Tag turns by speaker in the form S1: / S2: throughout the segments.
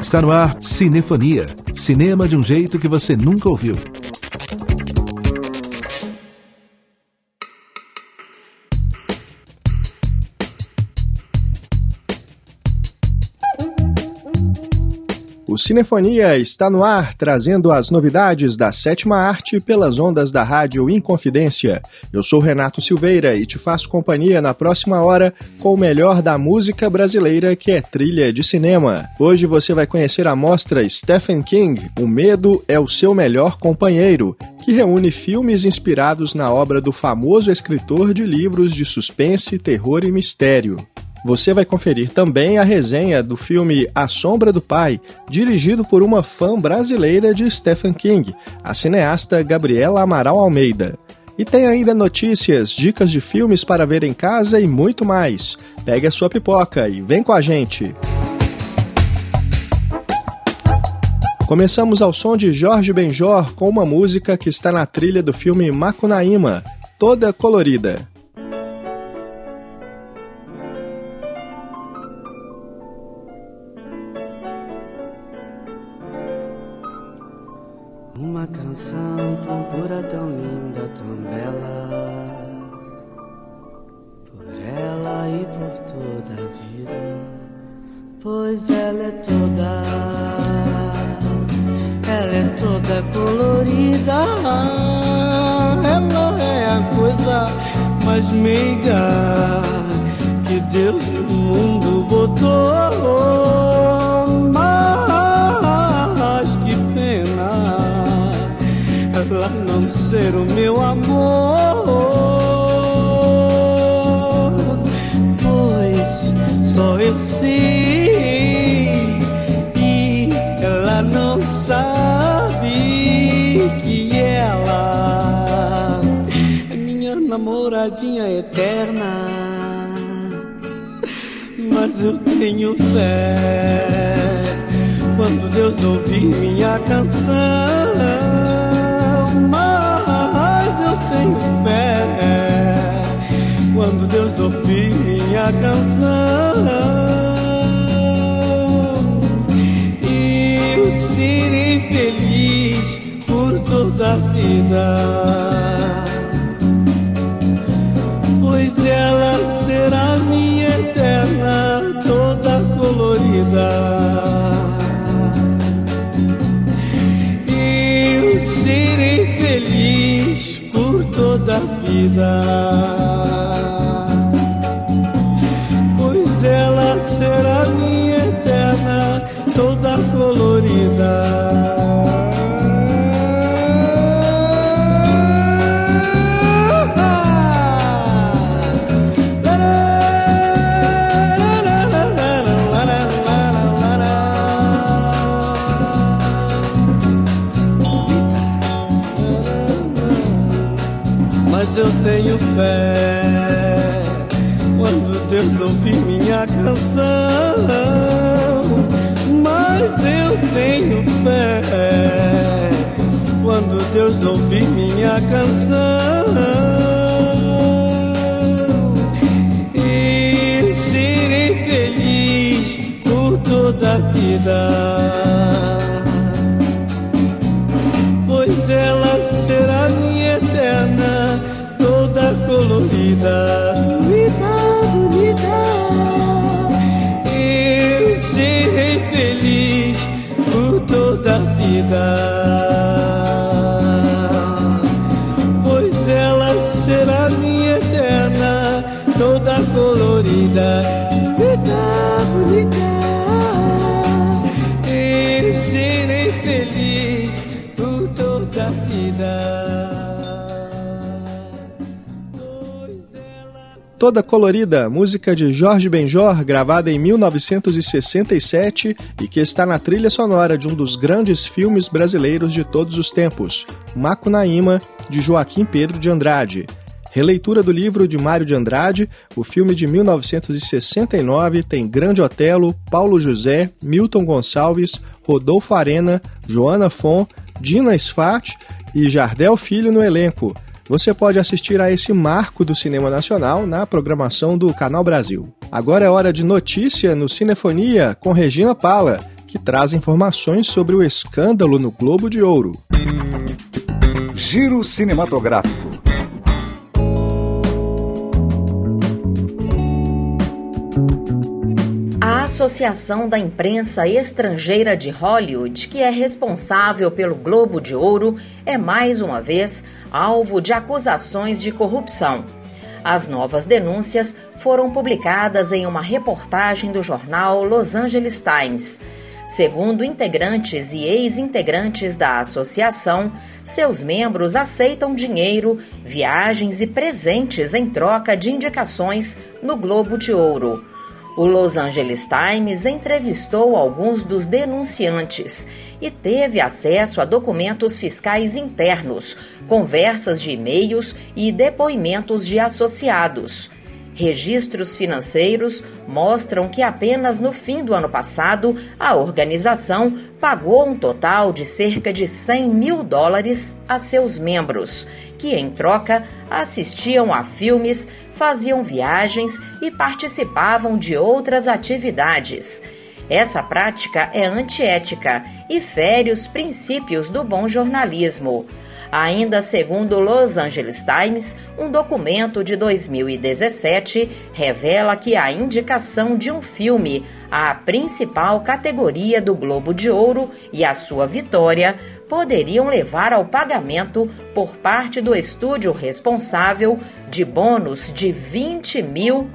S1: Está no ar Cinefonia. Cinema de um jeito que você nunca ouviu.
S2: Cinefonia está no ar, trazendo as novidades da sétima arte pelas ondas da rádio Inconfidência. Eu sou Renato Silveira e te faço companhia na próxima hora com o melhor da música brasileira, que é trilha de cinema. Hoje você vai conhecer a mostra Stephen King, O Medo é o Seu Melhor Companheiro, que reúne filmes inspirados na obra do famoso escritor de livros de suspense, terror e mistério. Você vai conferir também a resenha do filme A Sombra do Pai, dirigido por uma fã brasileira de Stephen King, a cineasta Gabriela Amaral Almeida. E tem ainda notícias, dicas de filmes para ver em casa e muito mais. Pegue a sua pipoca e vem com a gente! Começamos ao som de Jorge Benjor com uma música que está na trilha do filme Macunaíma, toda colorida.
S3: Canção tão pura, tão linda, tão bela. Por ela e por toda a vida. Pois ela é toda. Ela é toda colorida. Ela é a coisa mais meiga que Deus no mundo botou. Ser o meu amor. Pois só eu sei e ela não sabe que ela é minha namoradinha eterna. Mas eu tenho fé quando Deus ouvir minha canção. Minha canção. E eu serei feliz por toda a vida. Pois ela será minha eterna, toda colorida. Eu serei feliz por toda a vida. Fé quando Deus ouvir minha canção. Mas eu tenho fé quando Deus ouvir minha canção. E serei feliz por toda a vida. Colorida, bonita, bonita. Eu serei feliz por toda a vida. Pois ela será minha eterna, toda colorida, bonita, bonita. Eu serei feliz por toda a vida.
S2: Toda Colorida, música de Jorge Benjor, gravada em 1967 e que está na trilha sonora de um dos grandes filmes brasileiros de todos os tempos, Macunaíma, de Joaquim Pedro de Andrade. Releitura do livro de Mário de Andrade, o filme de 1969 tem Grande Otelo, Paulo José, Milton Gonçalves, Rodolfo Arena, Joana Fon, Dina Sfat e Jardel Filho no elenco. Você pode assistir a esse marco do cinema nacional na programação do Canal Brasil. Agora é hora de notícia no Cinefonia com Regina Pala, que traz informações sobre o escândalo no Globo de Ouro.
S4: Giro cinematográfico.
S5: Associação da Imprensa Estrangeira de Hollywood, que é responsável pelo Globo de Ouro, é mais uma vez alvo de acusações de corrupção. As novas denúncias foram publicadas em uma reportagem do jornal Los Angeles Times. Segundo integrantes e ex-integrantes da associação, seus membros aceitam dinheiro, viagens e presentes em troca de indicações no Globo de Ouro. O Los Angeles Times entrevistou alguns dos denunciantes e teve acesso a documentos fiscais internos, conversas de e-mails e depoimentos de associados. Registros financeiros mostram que apenas no fim do ano passado a organização pagou um total de cerca de 100 mil dólares a seus membros, que em troca assistiam a filmes, faziam viagens e participavam de outras atividades. Essa prática é antiética e fere os princípios do bom jornalismo. Ainda segundo o Los Angeles Times, um documento de 2017 revela que a indicação de um filme à principal categoria do Globo de Ouro e a sua vitória poderiam levar ao pagamento por parte do estúdio responsável de bônus de 20 mil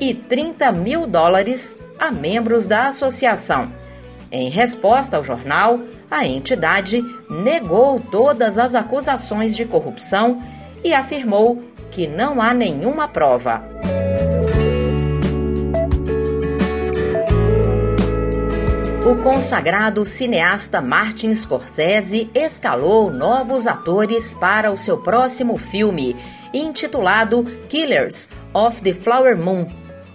S5: e 30 mil dólares a membros da associação. Em resposta ao jornal, a entidade negou todas as acusações de corrupção e afirmou que não há nenhuma prova. O consagrado cineasta Martin Scorsese escalou novos atores para o seu próximo filme, intitulado Killers of the Flower Moon.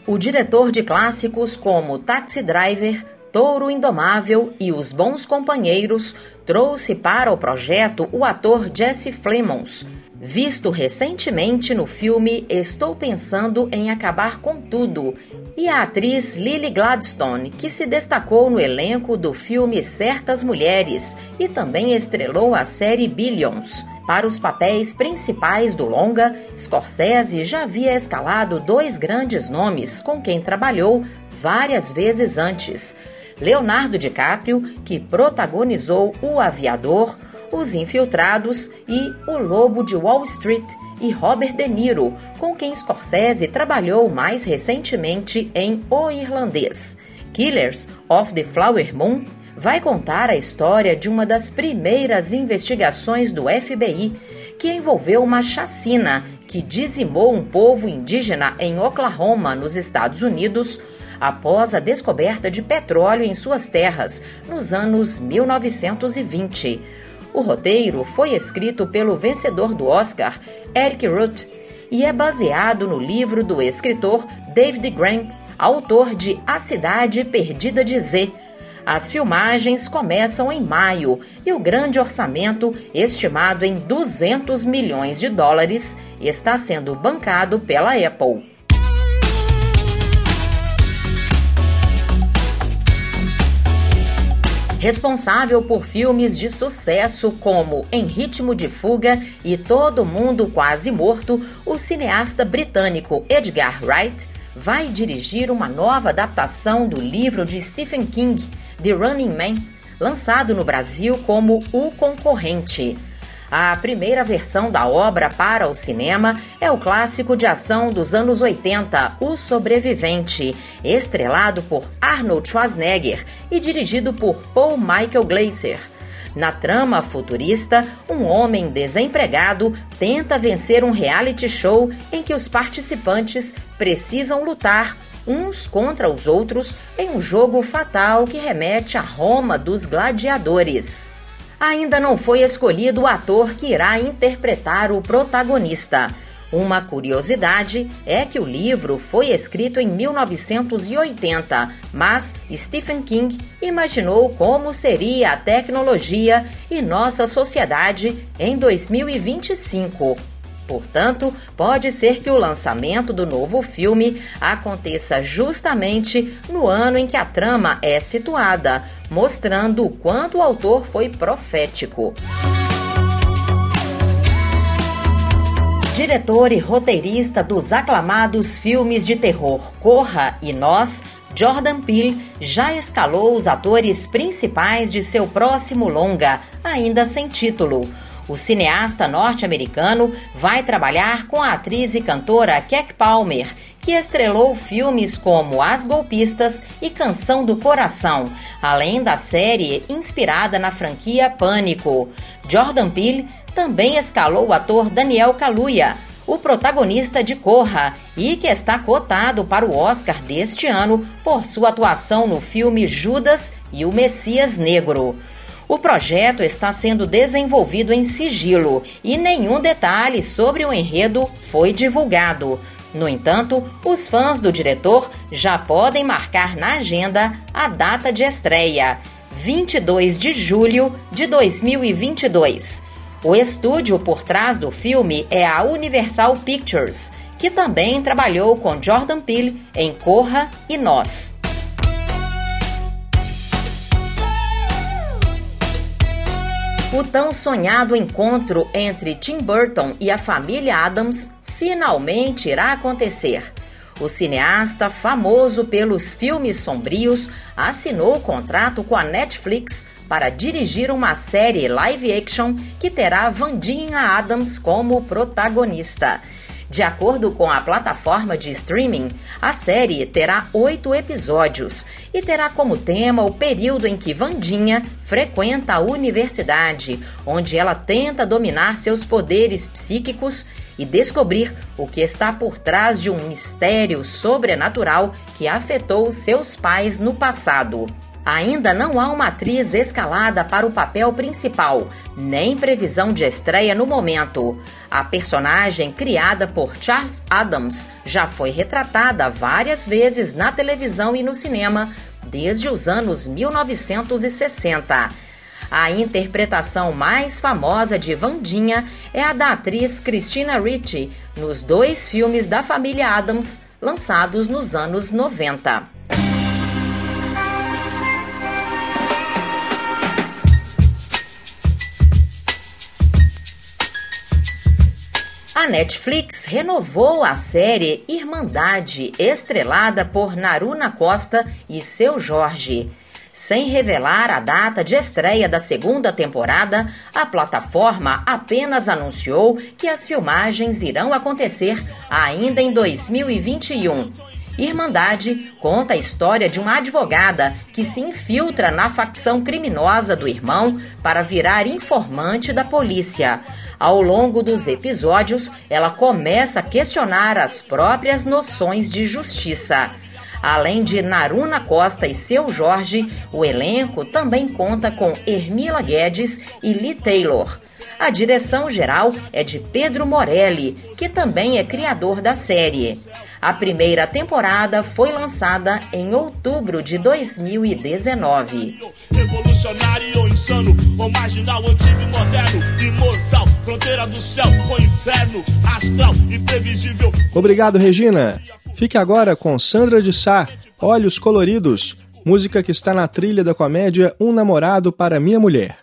S5: O diretor de clássicos como Taxi Driver, Touro Indomável e Os Bons Companheiros trouxe para o projeto o ator Jesse Plemons, visto recentemente no filme Estou Pensando em Acabar com Tudo, e a atriz Lily Gladstone, que se destacou no elenco do filme Certas Mulheres e também estrelou a série Billions. Para os papéis principais do longa, Scorsese já havia escalado dois grandes nomes com quem trabalhou várias vezes antes. Leonardo DiCaprio, que protagonizou O Aviador, Os Infiltrados e O Lobo de Wall Street, e Robert De Niro, com quem Scorsese trabalhou mais recentemente em O Irlandês. Killers of the Flower Moon vai contar a história de uma das primeiras investigações do FBI que envolveu uma chacina que dizimou um povo indígena em Oklahoma, nos Estados Unidos, após a descoberta de petróleo em suas terras nos anos 1920. O roteiro foi escrito pelo vencedor do Oscar, Eric Roth, e é baseado no livro do escritor David Graham, autor de A Cidade Perdida de Z. As filmagens começam em maio e o grande orçamento, estimado em 200 milhões de dólares, está sendo bancado pela Apple. Responsável por filmes de sucesso como Em Ritmo de Fuga e Todo Mundo Quase Morto, o cineasta britânico Edgar Wright vai dirigir uma nova adaptação do livro de Stephen King, The Running Man, lançado no Brasil como O Concorrente. A primeira versão da obra para o cinema é o clássico de ação dos anos 80, O Sobrevivente, estrelado por Arnold Schwarzenegger e dirigido por Paul Michael Glaser. Na trama futurista, um homem desempregado tenta vencer um reality show em que os participantes precisam lutar uns contra os outros em um jogo fatal que remete a Roma dos gladiadores ainda não foi escolhido o ator que irá interpretar o protagonista. Uma curiosidade é que o livro foi escrito em 1980, mas Stephen King imaginou como seria a tecnologia e nossa sociedade em 2025. Portanto, pode ser que o lançamento do novo filme aconteça justamente no ano em que a trama é situada, mostrando o quanto o autor foi profético. Diretor e roteirista dos aclamados filmes de terror Corra e Nós, Jordan Peele já escalou os atores principais de seu próximo longa, ainda sem título. O cineasta norte-americano vai trabalhar com a atriz e cantora Keck Palmer, que estrelou filmes como As Golpistas e Canção do Coração, além da série inspirada na franquia Pânico. Jordan Peele também escalou o ator Daniel Kaluuya, o protagonista de Corra, e que está cotado para o Oscar deste ano por sua atuação no filme Judas e o Messias Negro. O projeto está sendo desenvolvido em sigilo e nenhum detalhe sobre o enredo foi divulgado. No entanto, os fãs do diretor já podem marcar na agenda a data de estreia, 22 de julho de 2022. O estúdio por trás do filme é a Universal Pictures, que também trabalhou com Jordan Peele em Corra e Nós. O tão sonhado encontro entre Tim Burton e a família Adams finalmente irá acontecer. O cineasta, famoso pelos filmes sombrios, assinou contrato com a Netflix para dirigir uma série live action que terá Vandinha Adams como protagonista. De acordo com a plataforma de streaming, a série terá oito episódios e terá como tema o período em que Vandinha frequenta a universidade, onde ela tenta dominar seus poderes psíquicos e descobrir o que está por trás de um mistério sobrenatural que afetou seus pais no passado. Ainda não há uma atriz escalada para o papel principal, nem previsão de estreia no momento. A personagem, criada por Charles Adams, já foi retratada várias vezes na televisão e no cinema desde os anos 1960. A interpretação mais famosa de Vandinha é a da atriz Christina Ricci nos dois filmes da família Adams lançados nos anos 90. A Netflix renovou a série Irmandade, estrelada por Naruna Costa e seu Jorge. Sem revelar a data de estreia da segunda temporada, a plataforma apenas anunciou que as filmagens irão acontecer ainda em 2021. Irmandade conta a história de uma advogada que se infiltra na facção criminosa do irmão para virar informante da polícia. Ao longo dos episódios, ela começa a questionar as próprias noções de justiça. Além de Naruna Costa e seu Jorge, o elenco também conta com Ermila Guedes e Lee Taylor. A direção geral é de Pedro Morelli, que também é criador da série. A primeira temporada foi lançada em outubro de 2019. Revolucionário, insano, ou marginal, antigo e moderno, imortal, fronteira do céu com inferno, astral, imprevisível.
S2: Obrigado, Regina. Fique agora com Sandra de Sá, Olhos Coloridos, música que está na trilha da comédia Um Namorado para Minha Mulher.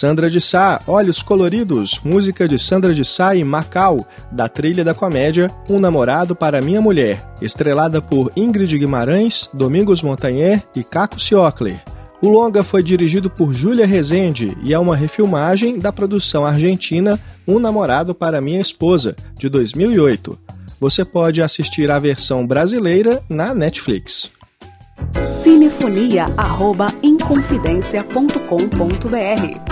S2: Sandra de Sá, Olhos Coloridos, música de Sandra de Sá e Macau, da trilha da comédia Um Namorado para Minha Mulher, estrelada por Ingrid Guimarães, Domingos Montanher e Caco Ciocler. O longa foi dirigido por Júlia Rezende e é uma refilmagem da produção argentina Um Namorado para Minha Esposa, de 2008. Você pode assistir a versão brasileira na Netflix.
S4: Cinefonia@inconfidencia.com.br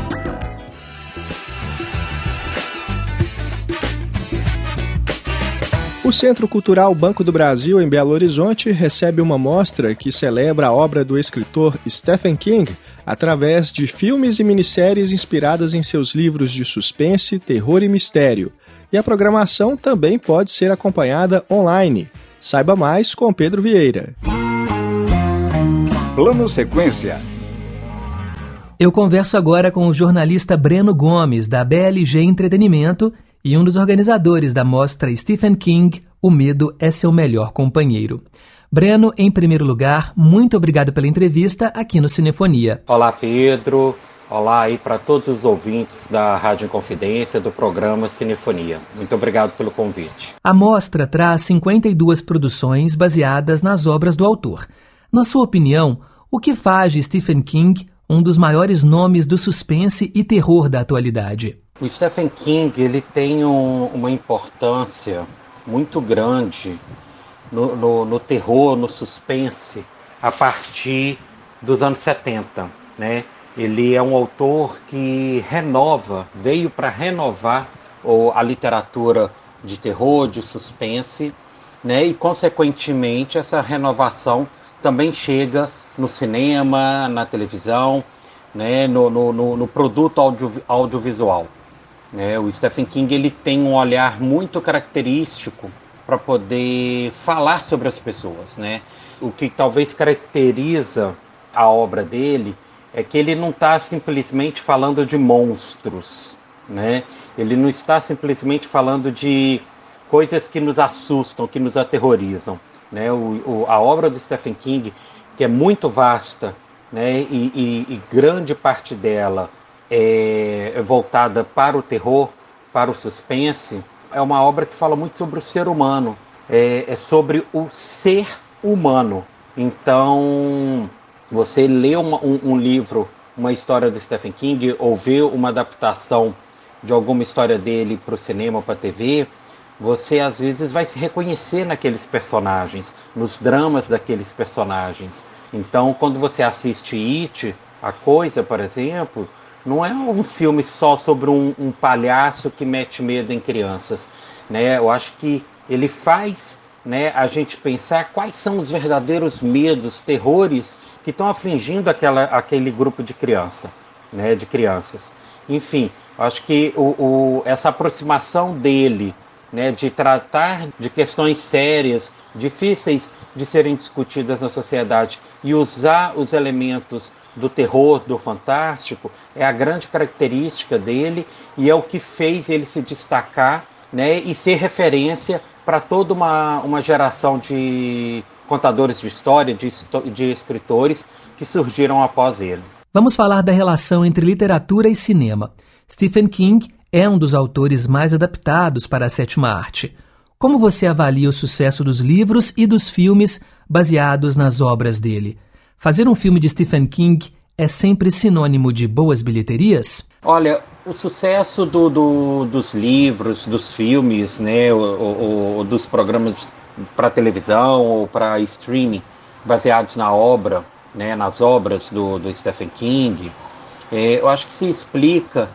S2: O Centro Cultural Banco do Brasil, em Belo Horizonte, recebe uma mostra que celebra a obra do escritor Stephen King através de filmes e minisséries inspiradas em seus livros de suspense, terror e mistério. E a programação também pode ser acompanhada online. Saiba mais com Pedro Vieira.
S1: Plano Sequência.
S6: Eu converso agora com o jornalista Breno Gomes, da BLG Entretenimento e um dos organizadores da mostra Stephen King, O Medo é Seu Melhor Companheiro. Breno, em primeiro lugar, muito obrigado pela entrevista aqui no Cinefonia.
S7: Olá, Pedro. Olá aí para todos os ouvintes da Rádio Inconfidência do programa Cinefonia. Muito obrigado pelo convite.
S6: A mostra traz 52 produções baseadas nas obras do autor. Na sua opinião, o que faz de Stephen King um dos maiores nomes do suspense e terror da atualidade?
S7: O Stephen King ele tem um, uma importância muito grande no, no, no, terror, no suspense, a partir dos anos 70. Né? Ele é um autor que renova, veio para renovar ou, a literatura de terror, de suspense, né? e consequentemente essa renovação também chega no cinema, na televisão, né? no, no, no produto audio, audiovisual. Né? O Stephen King ele tem um olhar muito característico para poder falar sobre as pessoas, né? O que talvez caracteriza a obra dele é que ele não está simplesmente falando de monstros, né? Ele não está simplesmente falando de coisas que nos assustam, que nos aterrorizam, né? O, o, a obra do Stephen King, que é muito vasta, né? E, e, e grande parte dela é voltada para o terror, para o suspense, é uma obra que fala muito sobre o ser humano, é, é sobre o ser humano. Então, você lê uma, um, um, livro, uma história do Stephen King, ou vê uma adaptação de alguma história dele para o cinema, para a TV, você às vezes vai se reconhecer naqueles personagens, nos dramas daqueles personagens. Então, quando você assiste It, a coisa, por exemplo, não é um filme só sobre um, um palhaço que mete medo em crianças. Né? Eu acho que ele faz né, a gente pensar quais são os verdadeiros medos, terrores que estão afligindo aquela, aquele grupo de criança, né, de crianças. Enfim, acho que o, o, essa aproximação dele, né, de tratar de questões sérias, difíceis de serem discutidas na sociedade e usar os elementos do terror, do fantástico, é a grande característica dele e é o que fez ele se destacar né, e ser referência para toda uma, uma geração de contadores de história, de, de escritores que surgiram após ele.
S6: Vamos falar da relação entre literatura e cinema. Stephen King é um dos autores mais adaptados para a sétima arte. Como você avalia o sucesso dos livros e dos filmes baseados nas obras dele? Fazer um filme de Stephen King é sempre sinônimo de boas bilheterias?
S7: Olha, o sucesso do, do, dos livros, dos filmes, né, ou, dos programas para televisão ou para streaming baseados na obra, né, nas obras do, do Stephen King, é, eu acho que se explica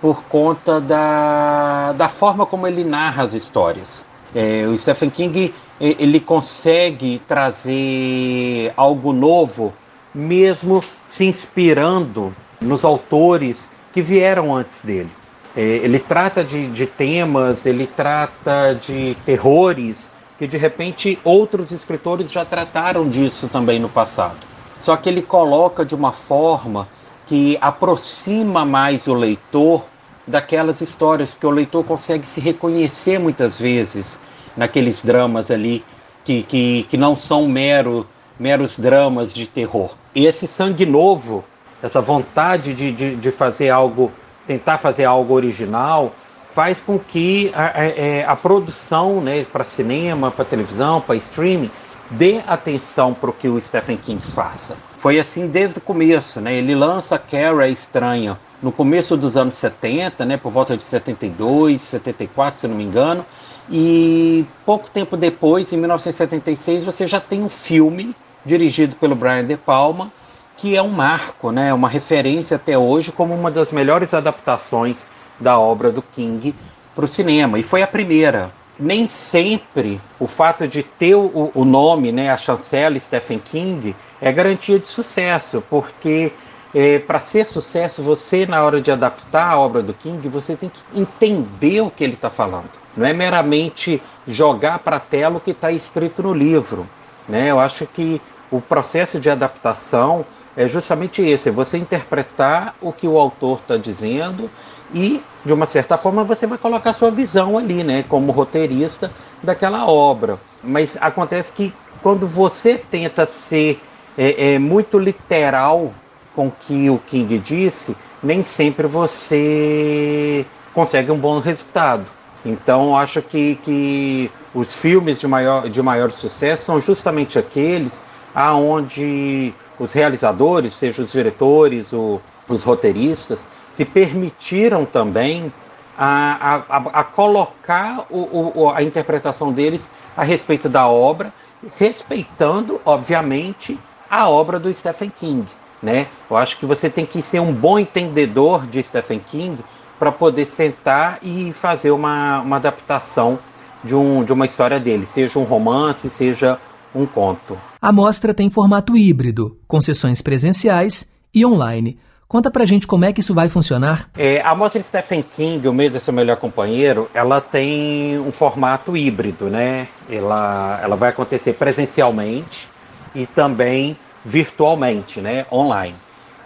S7: por conta da, da forma como ele narra as histórias. É, o Stephen King ele consegue trazer algo novo, mesmo se inspirando nos autores que vieram antes dele. É, ele trata de, de temas, ele trata de terrores que de repente outros escritores já trataram disso também no passado. Só que ele coloca de uma forma que aproxima mais o leitor daquelas histórias, porque o leitor consegue se reconhecer muitas vezes naqueles dramas ali que, que, que não são mero, meros dramas de terror. E esse sangue novo, essa vontade de, de, de fazer algo, tentar fazer algo original, faz com que a, a, é, a produção né, para cinema, para televisão, para streaming, dê atenção para o que o Stephen King faça. Foi assim desde o começo, né? Ele lança Carrie a Estranha no começo dos anos 70, né, por volta de 72, 74, se não me engano, e pouco tempo depois, em 1976, você já tem um filme dirigido pelo Brian De Palma, que é um marco, né, uma referência até hoje como uma das melhores adaptações da obra do King para o cinema. E foi a primeira nem sempre o fato de ter o, o nome, né, a chancela Stephen King, é garantia de sucesso, porque é, para ser sucesso, você, na hora de adaptar a obra do King, você tem que entender o que ele está falando. Não é meramente jogar para a tela o que está escrito no livro. Né? Eu acho que o processo de adaptação é justamente esse: é você interpretar o que o autor está dizendo e, de uma certa forma, você vai colocar sua visão ali, né, como roteirista daquela obra. Mas acontece que quando você tenta ser é, é, muito literal com o que o King disse, nem sempre você consegue um bom resultado. Então, acho que, que os filmes de maior, de maior sucesso são justamente aqueles aonde os realizadores, seja os diretores, ou os roteiristas, se permitiram também a, a, a colocar o, o, a interpretação deles a respeito da obra, respeitando, obviamente, a obra do Stephen King. Né? Eu acho que você tem que ser um bom entendedor de Stephen King para poder sentar e fazer uma, uma adaptação de, um, de uma história dele, seja um romance, seja um conto.
S6: A mostra tem formato híbrido, com sessões presenciais e online. Conta pra gente como é que isso vai funcionar.
S7: É, a mostra Stephen King, o meio de seu melhor companheiro, ela tem um formato híbrido, né? Ela, ela vai acontecer presencialmente e também virtualmente, né? Online.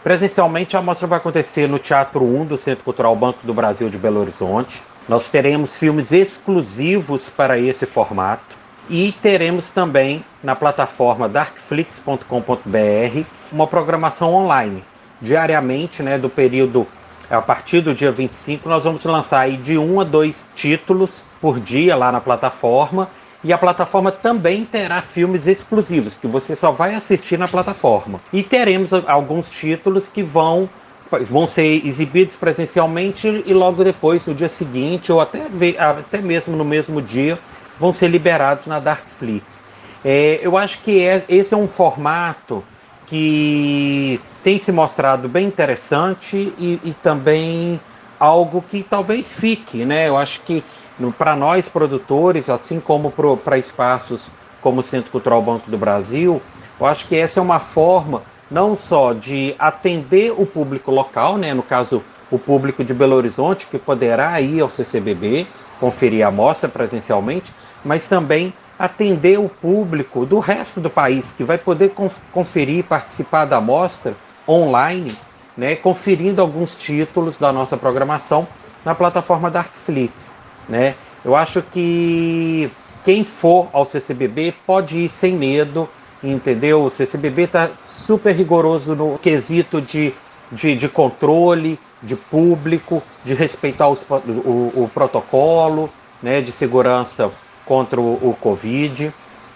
S7: Presencialmente, a mostra vai acontecer no Teatro 1 do Centro Cultural Banco do Brasil de Belo Horizonte. Nós teremos filmes exclusivos para esse formato e teremos também na plataforma darkflix.com.br uma programação online diariamente, né, do período a partir do dia 25, nós vamos lançar aí de um a dois títulos por dia lá na plataforma. E a plataforma também terá filmes exclusivos que você só vai assistir na plataforma. E teremos alguns títulos que vão vão ser exibidos presencialmente e logo depois, no dia seguinte, ou até, até mesmo no mesmo dia, vão ser liberados na Darkflix. É, eu acho que é, esse é um formato que tem se mostrado bem interessante e, e também algo que talvez fique, né? Eu acho que para nós produtores, assim como para espaços como o Centro Cultural Banco do Brasil, eu acho que essa é uma forma não só de atender o público local, né? No caso, o público de Belo Horizonte que poderá ir ao CCBB conferir a mostra presencialmente, mas também atender o público do resto do país que vai poder conferir participar da mostra online, né, conferindo alguns títulos da nossa programação na plataforma Darkflix. Né? Eu acho que quem for ao CCBB pode ir sem medo, entendeu? O CCBB está super rigoroso no quesito de, de, de, controle, de público, de respeitar os, o, o protocolo né, de segurança contra o, o Covid,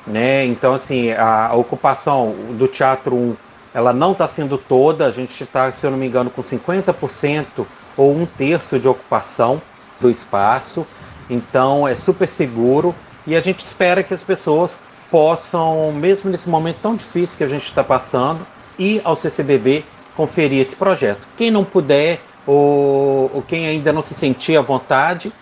S7: né? Então, assim, a, a ocupação do Teatro 1, ela não está sendo toda, a gente está, se eu não me engano, com 50% ou um terço de ocupação do espaço, então é super seguro e a gente espera que as pessoas possam, mesmo nesse momento tão difícil que a gente está passando, ir ao CCBB conferir esse projeto. Quem não puder ou, ou quem ainda não se sentir à vontade,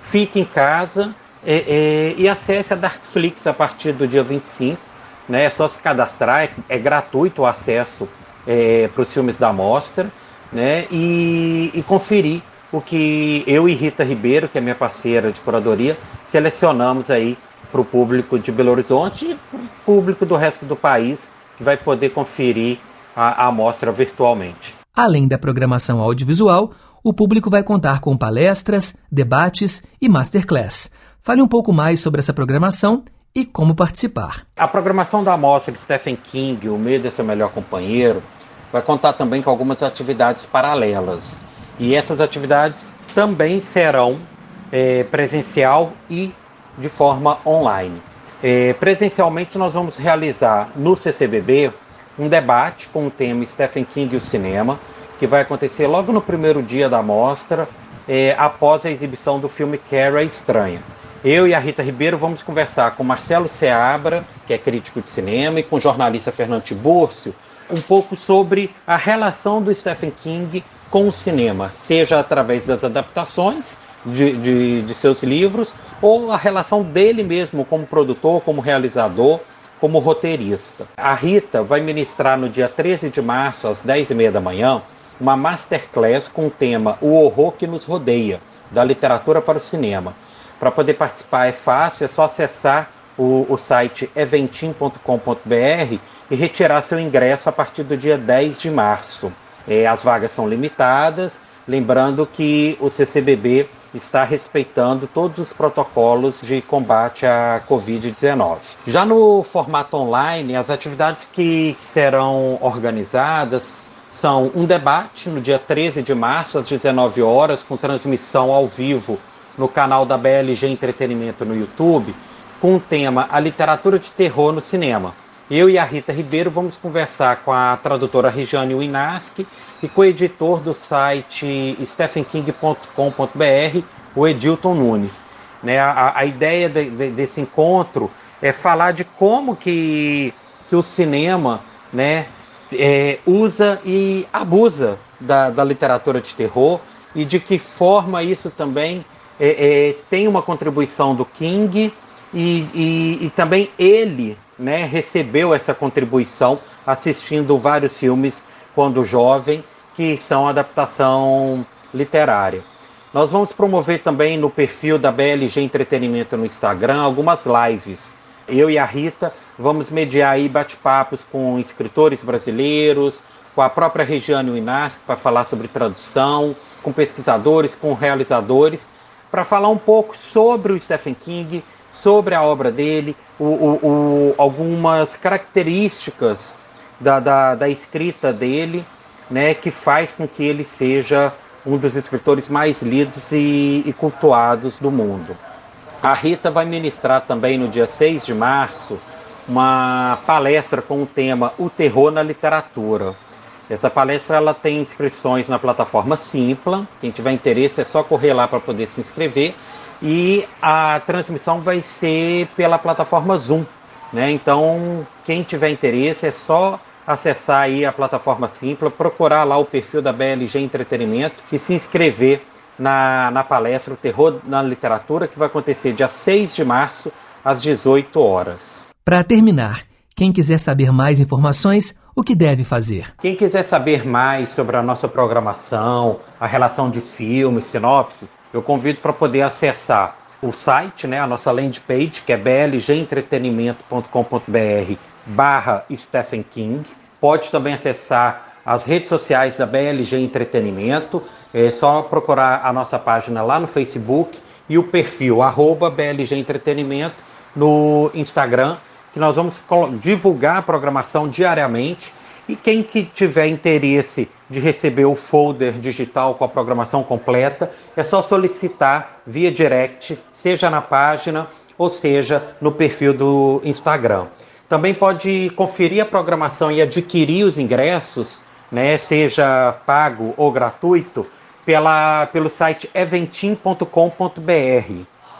S7: fique em casa, é, é, e acesse a Darkflix a partir do dia 25. Né? É só se cadastrar, é, é gratuito o acesso é, para os filmes da mostra né? E, e, conferir o que eu e Rita Ribeiro, que é minha parceira de curadoria, selecionamos aí para o público de Belo Horizonte e para o público do resto do país que vai poder conferir a, a mostra virtualmente.
S6: Além da programação audiovisual, o público vai contar com palestras, debates e masterclass. Fale um pouco mais sobre essa programação e como participar.
S7: A programação da mostra de Stephen King, O Medo é Seu Melhor Companheiro, vai contar também com algumas atividades paralelas. E essas atividades também serão é, presencial e de forma online. É, presencialmente, nós vamos realizar no CCBB um debate com o tema Stephen King e o cinema, que vai acontecer logo no primeiro dia da mostra, é, após a exibição do filme Carrie Estranha. Eu e a Rita Ribeiro vamos conversar com Marcelo Seabra, que é crítico de cinema, e com o jornalista Fernando Tibúrcio, um pouco sobre a relação do Stephen King com o cinema, seja através das adaptações de, de, de seus livros, ou a relação dele mesmo como produtor, como realizador, como roteirista. A Rita vai ministrar no dia 13 de março, às 10h30 da manhã, uma masterclass com o tema O Horror que Nos Rodeia, da literatura para o cinema. Para poder participar é fácil, é só acessar o, o site eventim.com.br e retirar seu ingresso a partir do dia 10 de março. É, as vagas são limitadas, lembrando que o CCBB está respeitando todos os protocolos de combate à Covid-19. Já no formato online, as atividades que serão organizadas são um debate no dia 13 de março, às 19 horas, com transmissão ao vivo no canal da BLG Entretenimento no YouTube com o tema A Literatura de Terror no Cinema. Eu e a Rita Ribeiro vamos conversar com a tradutora Regiane Winaski e com o editor do site stephenking.com.br, o Edilton Nunes. Né, a, a ideia de, de, desse encontro é falar de como que, que o cinema né, é, usa e abusa da, da literatura de terror e de que forma isso também é, é, tem uma contribuição do King e, e, e, também ele né, recebeu essa contribuição assistindo vários filmes quando jovem que são adaptação literária. Nós vamos promover também no perfil da BLG Entretenimento no Instagram algumas lives. Eu e a Rita vamos mediar aí bate-papos com escritores brasileiros, com a própria Regiane Winasco para falar sobre tradução, com pesquisadores, com realizadores, para falar um pouco sobre o Stephen King, sobre a obra dele, o, o, o, algumas características da, da, da escrita dele, né, que faz com que ele seja um dos escritores mais lidos e, e cultuados do mundo. A Rita vai ministrar também no dia 6 de março uma palestra com o tema O Terror na Literatura. Essa palestra ela tem inscrições na plataforma Simpla. Quem tiver interesse é só correr lá para poder se inscrever. E a transmissão vai ser pela plataforma Zoom. Né? Então, quem tiver interesse é só acessar aí a plataforma Simpla, procurar lá o perfil da BLG Entretenimento e se inscrever na, na palestra O Terror na Literatura, que vai acontecer dia 6 de março, às 18 horas.
S6: Para terminar, quem quiser saber mais informações, o que deve fazer?
S7: Quem quiser saber mais sobre a nossa programação, a relação de filmes, sinopses, eu convido para poder acessar o site, né, a nossa landing page, que é blgentretenimento.com.br barra Stephen King. Pode também acessar as redes sociais da BLG Entretenimento. É só procurar a nossa página lá no Facebook e o perfil arroba BLG Entretenimento no Instagram, que nós vamos divulgar a programação diariamente. E quem que tiver interesse de receber o folder digital com a programação completa, é só solicitar via direct, seja na página ou seja no perfil do Instagram. Também pode conferir a programação e adquirir os ingressos, né, seja pago ou gratuito, pela, pelo site eventim.com.br.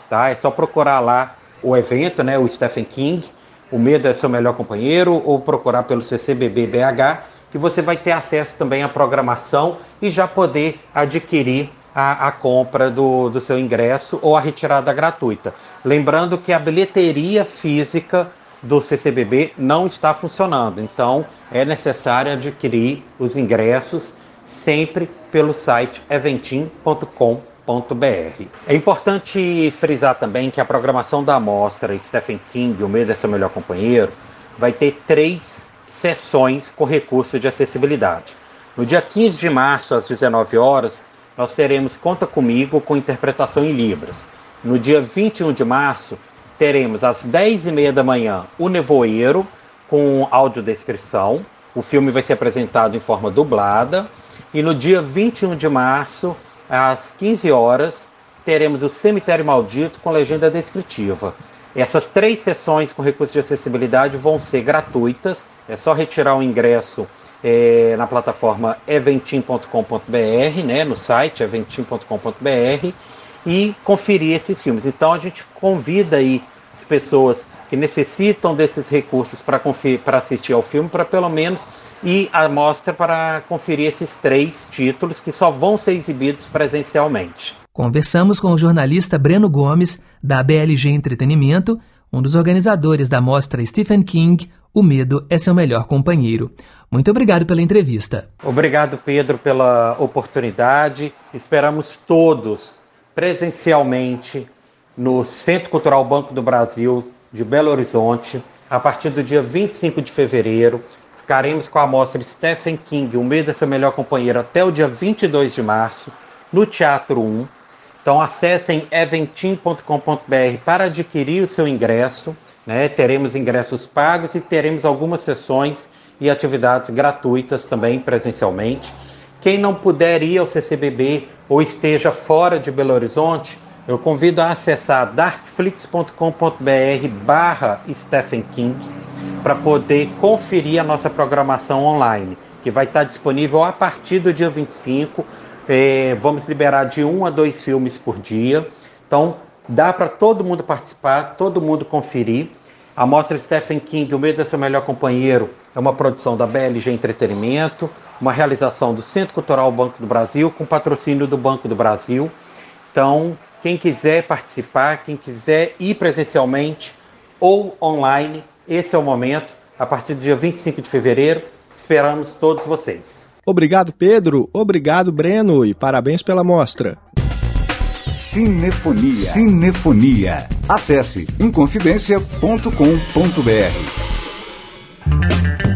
S7: Tá? É só procurar lá o evento, né, o Stephen King, o Medo é seu melhor companheiro, ou procurar pelo CCBB-BH, que você vai ter acesso também à programação e já poder adquirir a, a, compra do, do seu ingresso ou a retirada gratuita. Lembrando que a bilheteria física do CCBB não está funcionando. Então é necessário adquirir os ingressos sempre pelo site eventim.com.br. É importante frisar também que a programação da amostra Stephen King, O Medo é seu melhor companheiro, vai ter três sessões com recurso de acessibilidade. No dia 15 de março, às 19 horas, nós teremos Conta Comigo com interpretação em Libras. No dia 21 de março, teremos às 10h30 da manhã o Nevoeiro com audiodescrição. O filme vai ser apresentado em forma dublada. E no dia 21 de março, às 15 horas, teremos o Cemitério Maldito com legenda descritiva. Essas três sessões com recurso de acessibilidade vão ser gratuitas. É só retirar o ingresso é, na plataforma eventim.com.br, né, no site eventim.com.br e conferir esses filmes. Então a gente convida aí as pessoas que necessitam desses recursos para assistir ao filme, para pelo menos ir à mostra para conferir esses três títulos que só vão ser exibidos presencialmente.
S6: Conversamos com o jornalista Breno Gomes, da BLG Entretenimento, um dos organizadores da mostra Stephen King, O Medo é Seu Melhor Companheiro. Muito obrigado pela entrevista.
S7: Obrigado, Pedro, pela oportunidade. Esperamos todos presencialmente no Centro Cultural Banco do Brasil de Belo Horizonte, a partir do dia 25 de fevereiro. Ficaremos com a mostra Stephen King, O Medo é Seu Melhor Companheiro, até o dia 22 de março, no Teatro 1. Então acessem eventim.com.br para adquirir o seu ingresso. Né? Teremos ingressos pagos e teremos algumas sessões e atividades gratuitas também presencialmente. Quem não puder ir ao CCBB ou esteja fora de Belo Horizonte, eu convido a acessar darkflix.com.br barra Stephen King para poder conferir a nossa programação online, que vai estar disponível a partir do dia 25. É, vamos liberar de um a dois filmes por dia. Então, dá para todo mundo participar, todo mundo conferir. A mostra Stephen King, O Medo é Seu Melhor Companheiro, é uma produção da BLG Entretenimento uma realização do Centro Cultural Banco do Brasil com patrocínio do Banco do Brasil. Então, quem quiser participar, quem quiser ir presencialmente ou online, esse é o momento. A partir do dia 25 de fevereiro, esperamos todos vocês.
S2: Obrigado, Pedro. Obrigado, Breno. E parabéns pela mostra.
S1: Cinefonia. Cinefonia. Acesse inconfidencia.com.br.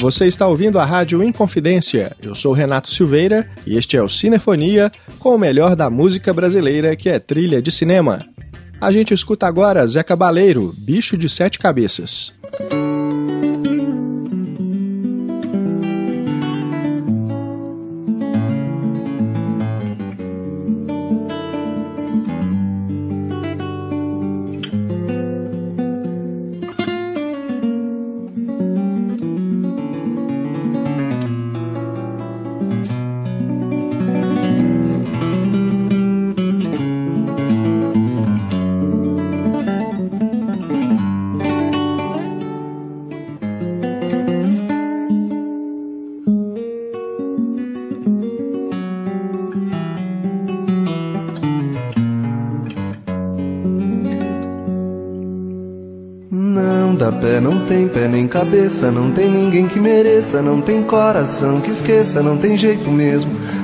S2: Você está ouvindo a Rádio Inconfidência. Eu sou Renato Silveira e este é o Cinefonia com o melhor da música brasileira, que é trilha de cinema. A gente escuta agora Zé Cabaleiro, Bicho de Sete Cabeças.
S4: Cabeça, não tem ninguém que mereça, não tem coração que esqueça, não tem jeito mesmo.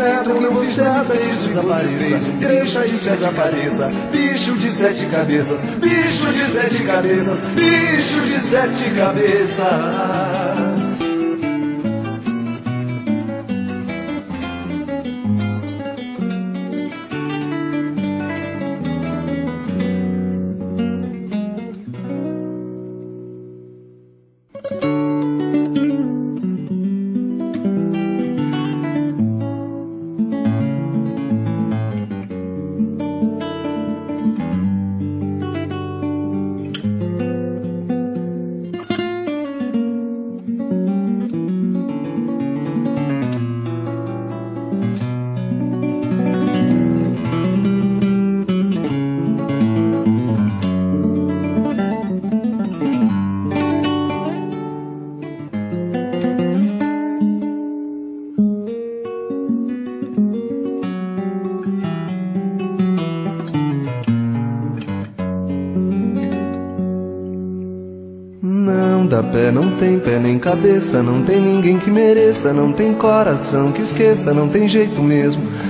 S4: eu não fiz nada disso desapareça. Cresça e desapareça. Bicho de sete cabeças, bicho de sete cabeças, bicho de sete cabeças. Tem pé nem cabeça, não tem ninguém que mereça, não tem coração que esqueça, não tem jeito mesmo.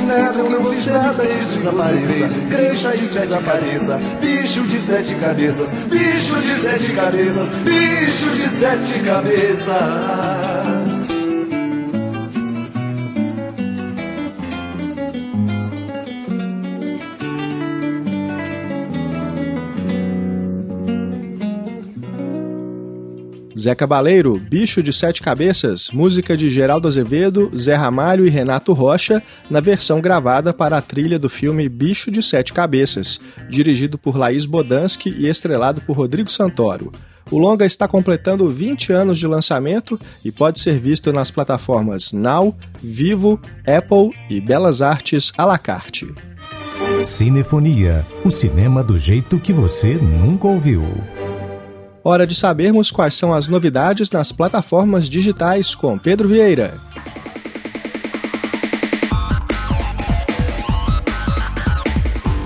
S4: nada, eu não fiz nada disso desapareça. Cresça e desapareça. Bicho de sete cabeças, bicho de sete cabeças, bicho de sete cabeças.
S2: Zé Cabaleiro, Bicho de Sete Cabeças, música de Geraldo Azevedo, Zé Ramalho e Renato Rocha, na versão gravada para a trilha do filme Bicho de Sete Cabeças, dirigido por Laís Bodansky e estrelado por Rodrigo Santoro. O longa está completando 20 anos de lançamento e pode ser visto nas plataformas Now, Vivo, Apple e Belas Artes à la carte.
S1: Cinefonia, o cinema do jeito que você nunca ouviu.
S2: Hora de sabermos quais são as novidades nas plataformas digitais com Pedro Vieira.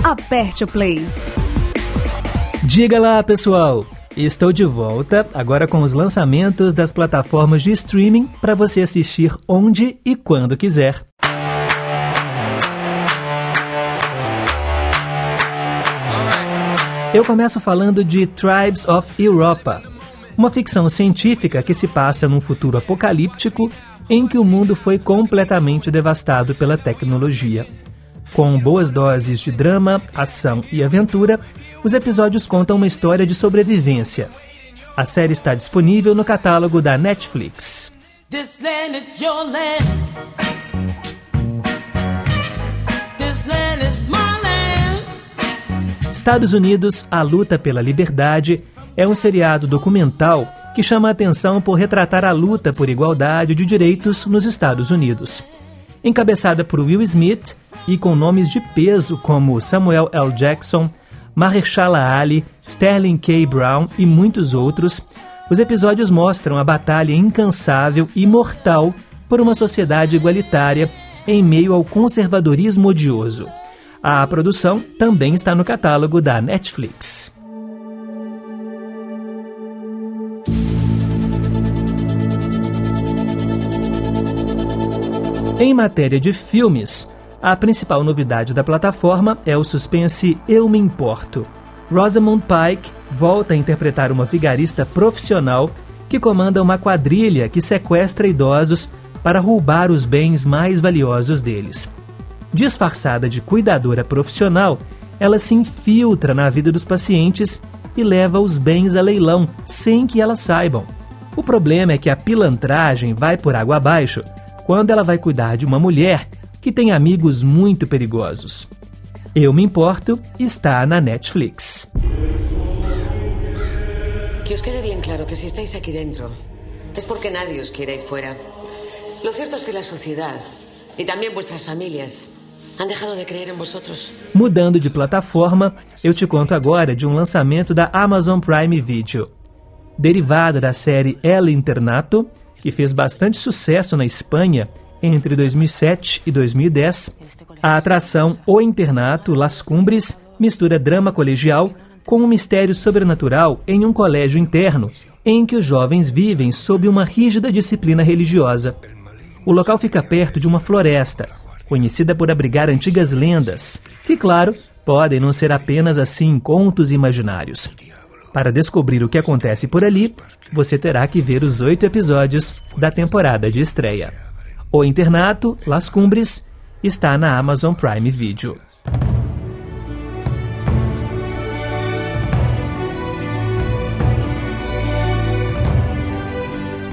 S8: Aperte o play.
S6: Diga lá, pessoal. Estou de volta, agora com os lançamentos das plataformas de streaming para você assistir onde e quando quiser. Eu começo falando de Tribes of Europa. uma ficção científica que se passa num futuro apocalíptico em que o mundo foi completamente devastado pela tecnologia. Com boas doses de drama, ação e aventura, os episódios contam uma história de sobrevivência. A série está disponível no catálogo da Netflix. Estados Unidos, A Luta pela Liberdade é um seriado documental que chama a atenção por retratar a luta por igualdade de direitos nos Estados Unidos. Encabeçada por Will Smith e com nomes de peso como Samuel L. Jackson, Mahershala Ali, Sterling K. Brown e muitos outros, os episódios mostram a batalha incansável e mortal por uma sociedade igualitária em meio ao conservadorismo odioso. A produção também está no catálogo da Netflix. Em matéria de filmes, a principal novidade da plataforma é o suspense Eu Me Importo. Rosamund Pike volta a interpretar uma vigarista profissional que comanda uma quadrilha que sequestra idosos para roubar os bens mais valiosos deles. Disfarçada de cuidadora profissional, ela se infiltra na vida dos pacientes e leva os bens a leilão sem que elas saibam. O problema é que a pilantragem vai por água abaixo quando ela vai cuidar de uma mulher que tem amigos muito perigosos. Eu me importo está na Netflix.
S8: Que os quede bien claro que si estáis aquí dentro es porque nadie os quiere ir fuera. Lo cierto es que la sociedad y también vuestras familias
S6: Mudando de plataforma, eu te conto agora de um lançamento da Amazon Prime Video. Derivada da série El Internato, que fez bastante sucesso na Espanha entre 2007 e 2010, a atração O Internato Las Cumbres mistura drama colegial com um mistério sobrenatural em um colégio interno, em que os jovens vivem sob uma rígida disciplina religiosa. O local fica perto de uma floresta, conhecida por abrigar antigas lendas, que, claro, podem não ser apenas assim contos imaginários. Para descobrir o que acontece por ali, você terá que ver os oito episódios da temporada de estreia. O Internato Las Cumbres está na Amazon Prime Video.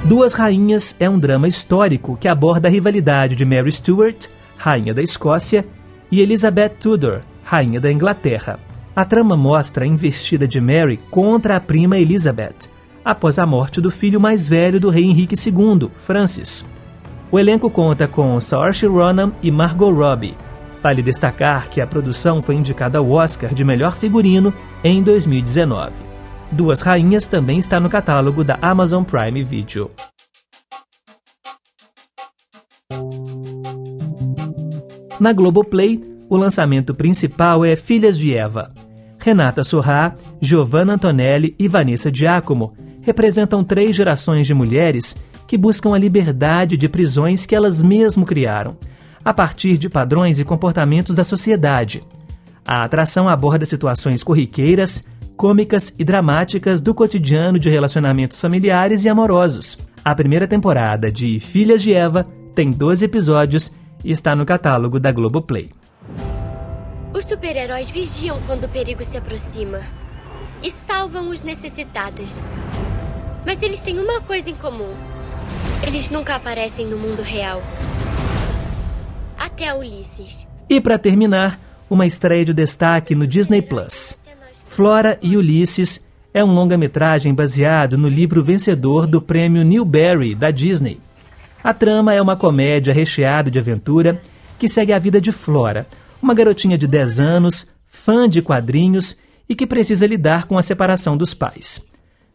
S6: Duas Rainhas é um drama histórico que aborda a rivalidade de Mary Stuart, rainha da Escócia, e Elizabeth Tudor, rainha da Inglaterra. A trama mostra a investida de Mary contra a prima Elizabeth, após a morte do filho mais velho do rei Henrique II, Francis. O elenco conta com Saoirse Ronan e Margot Robbie. Vale destacar que a produção foi indicada ao Oscar de melhor figurino em 2019. Duas Rainhas também está no catálogo da Amazon Prime Video. Na Globoplay, o lançamento principal é Filhas de Eva. Renata Sorrá, Giovanna Antonelli e Vanessa Giacomo representam três gerações de mulheres que buscam a liberdade de prisões que elas mesmo criaram, a partir de padrões e comportamentos da sociedade. A atração aborda situações corriqueiras, cômicas e dramáticas do cotidiano de relacionamentos familiares e amorosos. A primeira temporada de Filhas de Eva tem 12 episódios e está no catálogo da Globoplay.
S9: Os super-heróis vigiam quando o perigo se aproxima e salvam os necessitados. Mas eles têm uma coisa em comum: eles nunca aparecem no mundo real. Até Ulisses.
S6: E para terminar, uma estreia de destaque no Disney Plus. Flora e Ulisses é um longa-metragem baseado no livro vencedor do prêmio Newbery da Disney. A trama é uma comédia recheada de aventura que segue a vida de Flora, uma garotinha de 10 anos, fã de quadrinhos e que precisa lidar com a separação dos pais.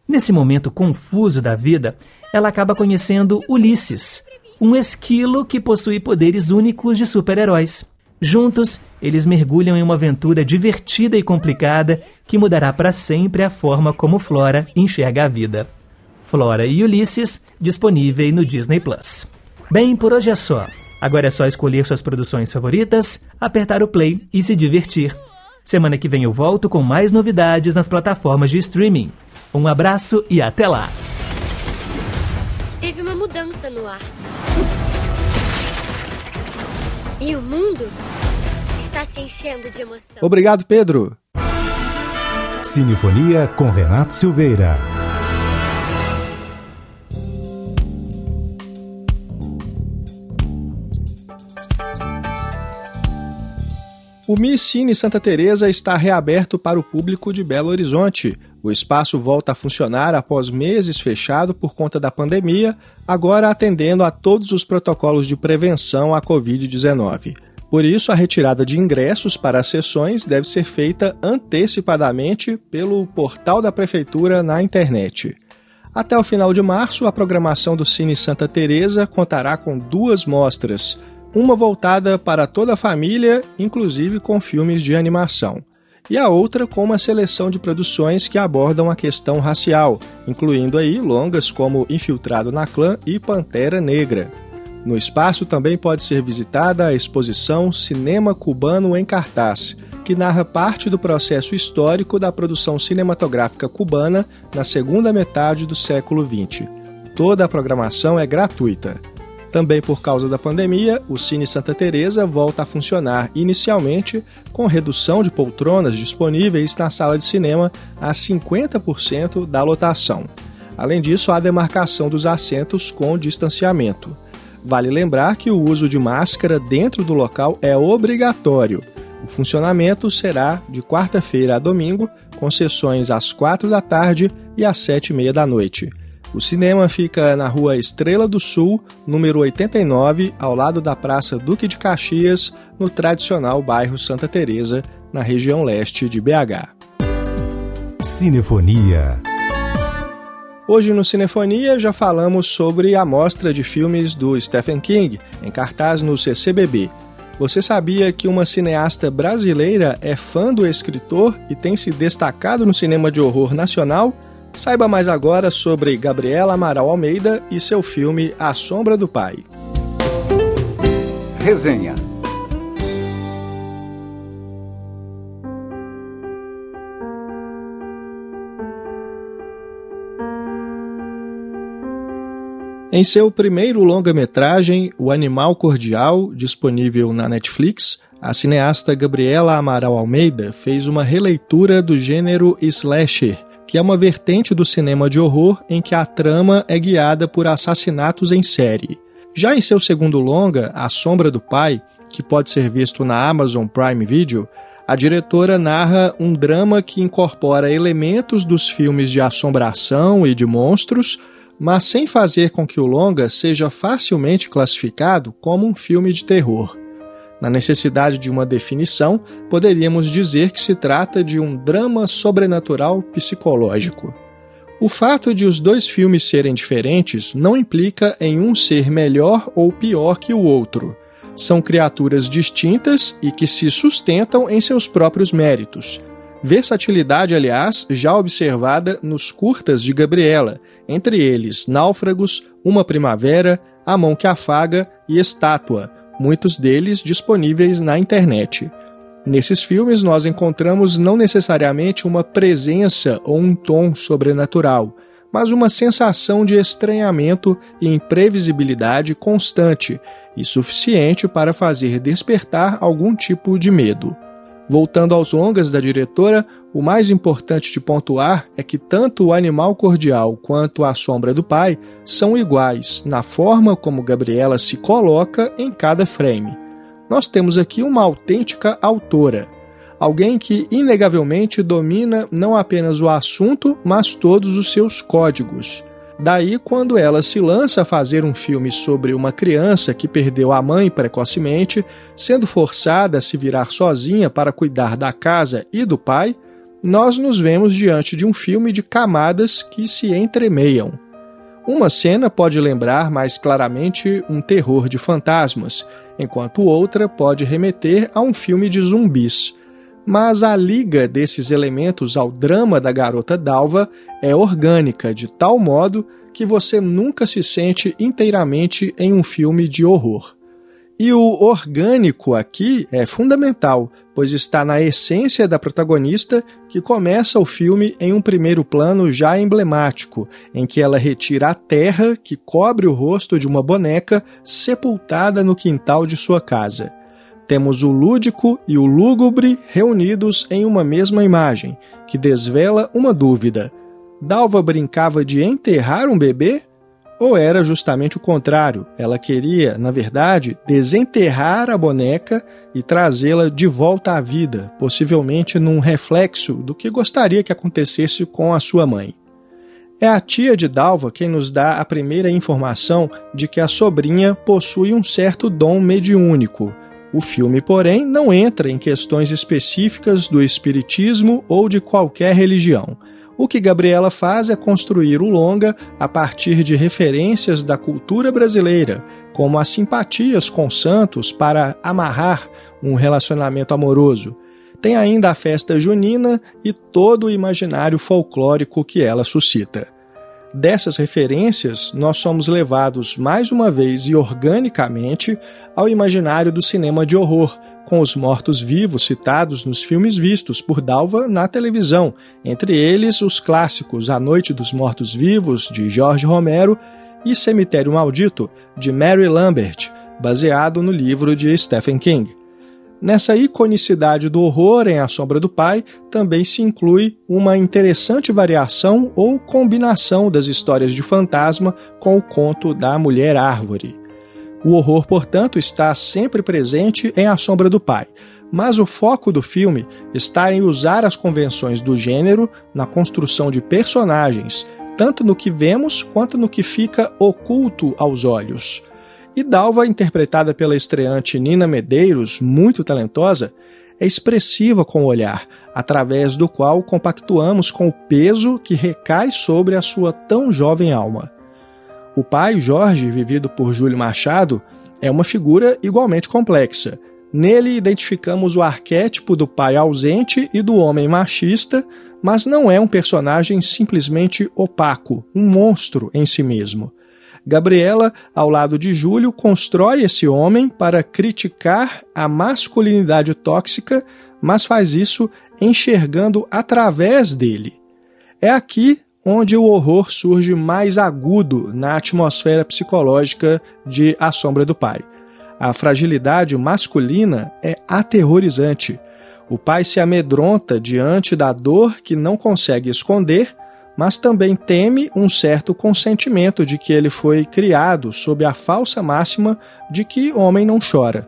S6: Nesse momento confuso da vida, ela acaba conhecendo Ulisses, um esquilo que possui poderes únicos de super-heróis. Juntos, eles mergulham em uma aventura divertida e complicada que mudará para sempre a forma como Flora enxerga a vida. Flora e Ulisses, disponível no Disney Plus. Bem, por hoje é só. Agora é só escolher suas produções favoritas, apertar o play e se divertir. Semana que vem eu volto com mais novidades nas plataformas de streaming. Um abraço e até lá!
S9: Teve uma mudança no ar. E o mundo está se enchendo de emoção.
S2: Obrigado, Pedro.
S1: Cinefonia com Renato Silveira.
S2: O Mi Cine Santa Teresa está reaberto para o público de Belo Horizonte. O espaço volta a funcionar após meses fechado por conta da pandemia, agora atendendo a todos os protocolos de prevenção à Covid-19. Por isso, a retirada de ingressos para as sessões deve ser feita antecipadamente pelo portal da Prefeitura na internet. Até o final de março, a programação do Cine Santa Teresa contará com duas mostras uma voltada para toda a família, inclusive com filmes de animação, e a outra com uma seleção de produções que abordam a questão racial, incluindo aí longas como Infiltrado na Clã e Pantera Negra. No espaço também pode ser visitada a exposição Cinema Cubano em Cartaz, que narra parte do processo histórico da produção cinematográfica cubana na segunda metade do século XX. Toda a programação é gratuita. Também por causa da pandemia, o Cine Santa Teresa volta a funcionar inicialmente com redução de poltronas disponíveis na sala de cinema a 50% da lotação. Além disso, há demarcação dos assentos com distanciamento. Vale lembrar que o uso de máscara dentro do local é obrigatório. O funcionamento será de quarta-feira a domingo, com sessões às quatro da tarde e às sete e meia da noite. O cinema fica na rua Estrela do Sul, número 89, ao lado da Praça Duque de Caxias, no tradicional bairro Santa Teresa, na região leste de BH.
S1: Cinefonia.
S2: Hoje no Cinefonia já falamos sobre a mostra de filmes do Stephen King, em cartaz no CCBB. Você sabia que uma cineasta brasileira é fã do escritor e tem se destacado no cinema de horror nacional? Saiba mais agora sobre Gabriela Amaral Almeida e seu filme A Sombra do Pai.
S10: Resenha.
S2: Em seu primeiro longa-metragem, O Animal Cordial, disponível na Netflix, a cineasta Gabriela Amaral Almeida fez uma releitura do gênero slasher que é uma vertente do cinema de horror em que a trama é guiada por assassinatos em série. Já em seu segundo longa, A Sombra do Pai, que pode ser visto na Amazon Prime Video, a diretora narra um drama que incorpora elementos dos filmes de assombração e de monstros, mas sem fazer com que o longa seja facilmente classificado como um filme de terror. Na necessidade de uma definição, poderíamos dizer que se trata de um drama sobrenatural psicológico. O fato de os dois filmes serem diferentes não implica em um ser melhor ou pior que o outro. São criaturas distintas e que se sustentam em seus próprios méritos. Versatilidade, aliás, já observada nos curtas de Gabriela, entre eles Náufragos, Uma Primavera, A Mão que Afaga e Estátua, muitos deles disponíveis na internet. Nesses filmes, nós encontramos não necessariamente uma presença ou um tom sobrenatural, mas uma sensação de estranhamento e imprevisibilidade constante e suficiente para fazer despertar algum tipo de medo. Voltando aos longas da diretora, o mais importante de pontuar é que tanto o animal cordial quanto a sombra do pai são iguais na forma como Gabriela se coloca em cada frame. Nós temos aqui uma autêntica autora, alguém que inegavelmente domina não apenas o assunto, mas todos os seus códigos. Daí, quando ela se lança a fazer um filme sobre uma criança que perdeu a mãe precocemente, sendo forçada a se virar sozinha para cuidar da casa e do pai, nós nos vemos diante de um filme de camadas que se entremeiam. Uma cena pode lembrar mais claramente um terror de fantasmas, enquanto outra pode remeter a um filme de zumbis mas a liga desses elementos ao drama da garota Dalva é orgânica de tal modo que você nunca se sente inteiramente em um filme de horror. E o orgânico aqui é fundamental, pois está na essência da protagonista, que começa o filme em um primeiro plano já emblemático, em que ela retira a terra que cobre o rosto de uma boneca sepultada no quintal de sua casa. Temos o lúdico e o lúgubre reunidos em uma mesma imagem, que desvela uma dúvida. Dalva brincava de enterrar um bebê? Ou era justamente o contrário? Ela queria, na verdade, desenterrar a boneca e trazê-la de volta à vida, possivelmente num reflexo do que gostaria que acontecesse com a sua mãe. É a tia de Dalva quem nos dá a primeira informação de que a sobrinha possui um certo dom mediúnico. O filme, porém, não entra em questões específicas do espiritismo ou de qualquer religião. O que Gabriela faz é construir o longa a partir de referências da cultura brasileira, como as simpatias com santos para amarrar um relacionamento amoroso. Tem ainda a festa junina e todo o imaginário folclórico que ela suscita. Dessas referências, nós somos levados mais uma vez e organicamente ao imaginário do cinema de horror, com os mortos-vivos citados nos filmes vistos por Dalva na televisão, entre eles os clássicos A Noite dos Mortos-Vivos, de George Romero, e Cemitério Maldito, de Mary Lambert, baseado no livro de Stephen King. Nessa iconicidade do horror em A Sombra do Pai também se inclui uma interessante variação ou combinação das histórias de fantasma com o conto da Mulher Árvore. O horror, portanto, está sempre presente em A Sombra do Pai, mas o foco do filme está em usar as convenções do gênero na construção de personagens, tanto no que vemos quanto no que fica oculto aos olhos. E Dalva, interpretada pela estreante Nina Medeiros, muito talentosa, é expressiva com o olhar, através do qual compactuamos com o peso que recai sobre a sua tão jovem alma. O pai, Jorge, vivido por Júlio Machado, é uma figura igualmente complexa. Nele identificamos o arquétipo do pai ausente e do homem machista, mas não é um personagem simplesmente opaco, um monstro em si mesmo. Gabriela, ao lado de Júlio, constrói esse homem para criticar a masculinidade tóxica, mas faz isso enxergando através dele. É aqui onde o horror surge mais agudo na atmosfera psicológica de A Sombra do Pai. A fragilidade masculina é aterrorizante. O pai se amedronta diante da dor que não consegue esconder, mas também teme um certo consentimento de que ele foi criado sob a falsa máxima de que homem não chora.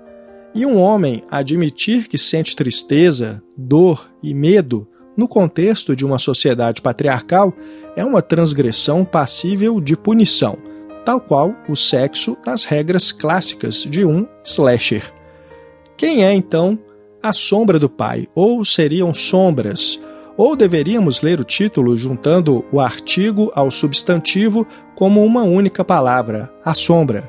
S2: E um homem admitir que sente tristeza, dor e medo no contexto de uma sociedade patriarcal é uma transgressão passível de punição, tal qual o sexo nas regras clássicas de um slasher. Quem é então a sombra do pai? Ou seriam sombras? Ou deveríamos ler o título juntando o artigo ao substantivo como uma única palavra, a sombra?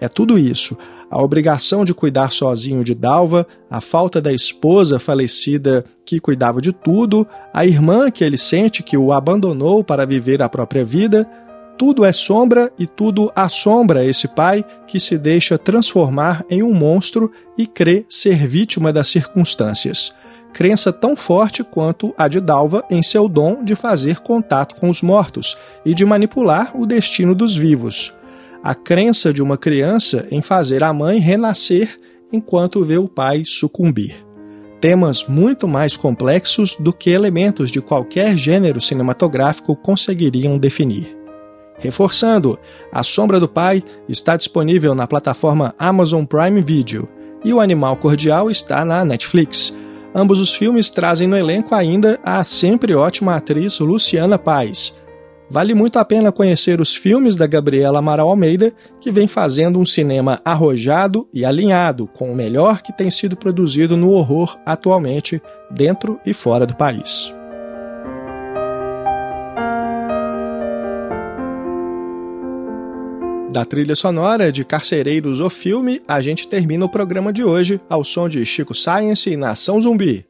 S2: É tudo isso a obrigação de cuidar sozinho de Dalva, a falta da esposa falecida que cuidava de tudo, a irmã que ele sente que o abandonou para viver a própria vida, tudo é sombra e tudo assombra esse pai que se deixa transformar em um monstro e crê ser vítima das circunstâncias. Crença tão forte quanto a de Dalva em seu dom de fazer contato com os mortos e de manipular o destino dos vivos a crença de uma criança em fazer a mãe renascer enquanto vê o pai sucumbir. Temas muito mais complexos do que elementos de qualquer gênero cinematográfico conseguiriam definir. Reforçando, A Sombra do Pai está disponível na plataforma Amazon Prime Video e O Animal Cordial está na Netflix. Ambos os filmes trazem no elenco ainda a sempre ótima atriz Luciana Paz, Vale muito a pena conhecer os filmes da Gabriela Amaral Almeida, que vem fazendo um cinema arrojado e alinhado com o melhor que tem sido produzido no horror atualmente, dentro e fora do país. Da trilha sonora de Carcereiros o Filme, a gente termina o programa de hoje ao som de Chico Science e Nação Zumbi.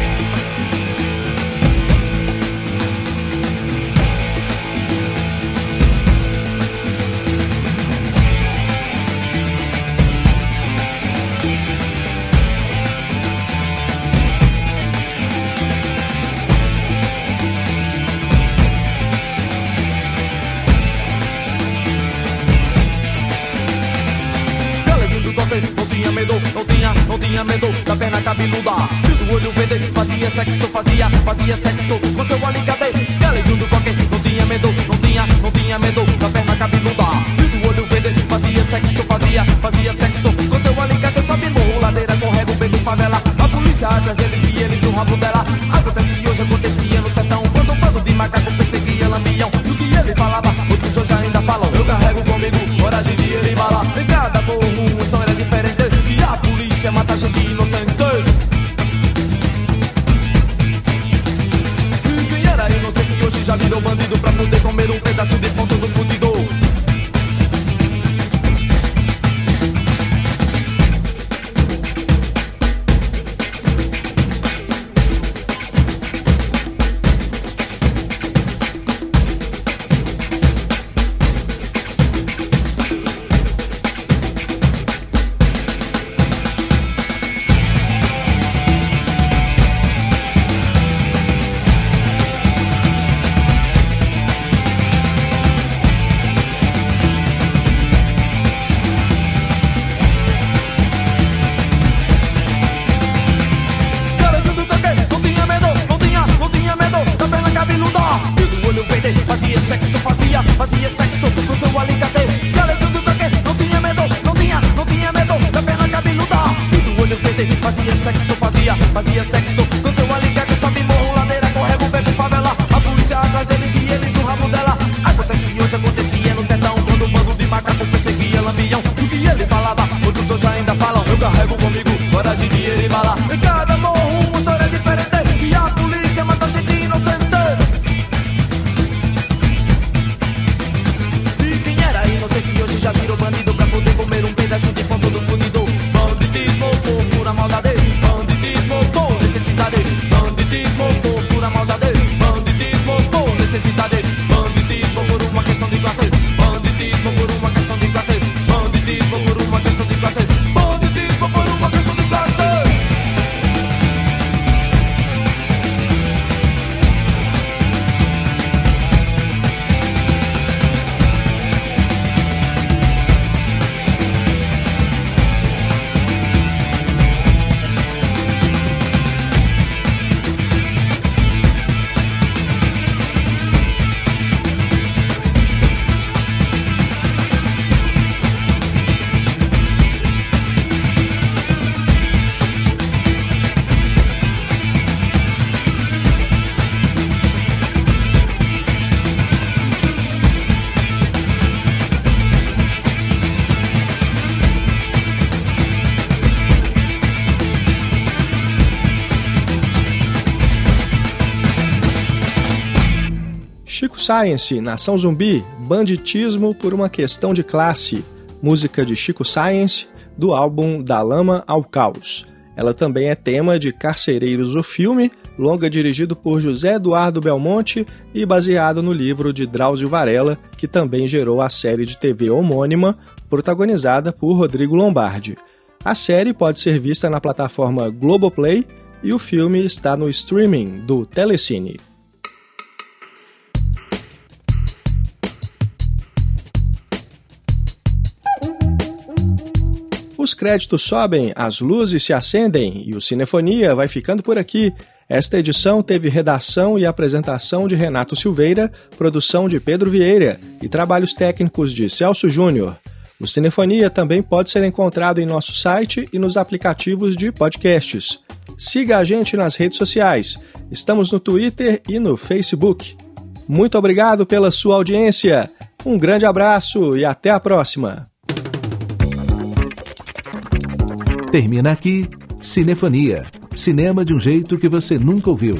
S10: Cabeluda. Do olho verde, fazia sexo, fazia, fazia sexo. Com seu alicate, galinho do coque Não tinha medo, não tinha, não tinha medo. Da perna cabeluda. Do olho verde, fazia sexo, fazia, fazia sexo. Com seu alicate, sobe morro, ladeira, correga, beco, favela. A polícia atrás deles e eles no rabo dela pedaço de ponto
S2: Science, Nação Zumbi, Banditismo por uma Questão de Classe, música de Chico Science, do álbum Da Lama ao Caos. Ela também é tema de Carcereiros o Filme, longa dirigido por José Eduardo Belmonte e baseado no livro de Drauzio Varela, que também gerou a série de TV homônima, protagonizada por Rodrigo Lombardi. A série pode ser vista na plataforma Globoplay e o filme está no streaming do Telecine. Os créditos sobem, as luzes se acendem e o Cinefonia vai ficando por aqui. Esta edição teve redação e apresentação de Renato Silveira, produção de Pedro Vieira e trabalhos técnicos de Celso Júnior. O Cinefonia também pode ser encontrado em nosso site e nos aplicativos de podcasts. Siga a gente nas redes sociais. Estamos no Twitter e no Facebook. Muito obrigado pela sua audiência. Um grande abraço e até a próxima.
S1: Termina aqui Cinefonia. Cinema de um jeito que você nunca ouviu.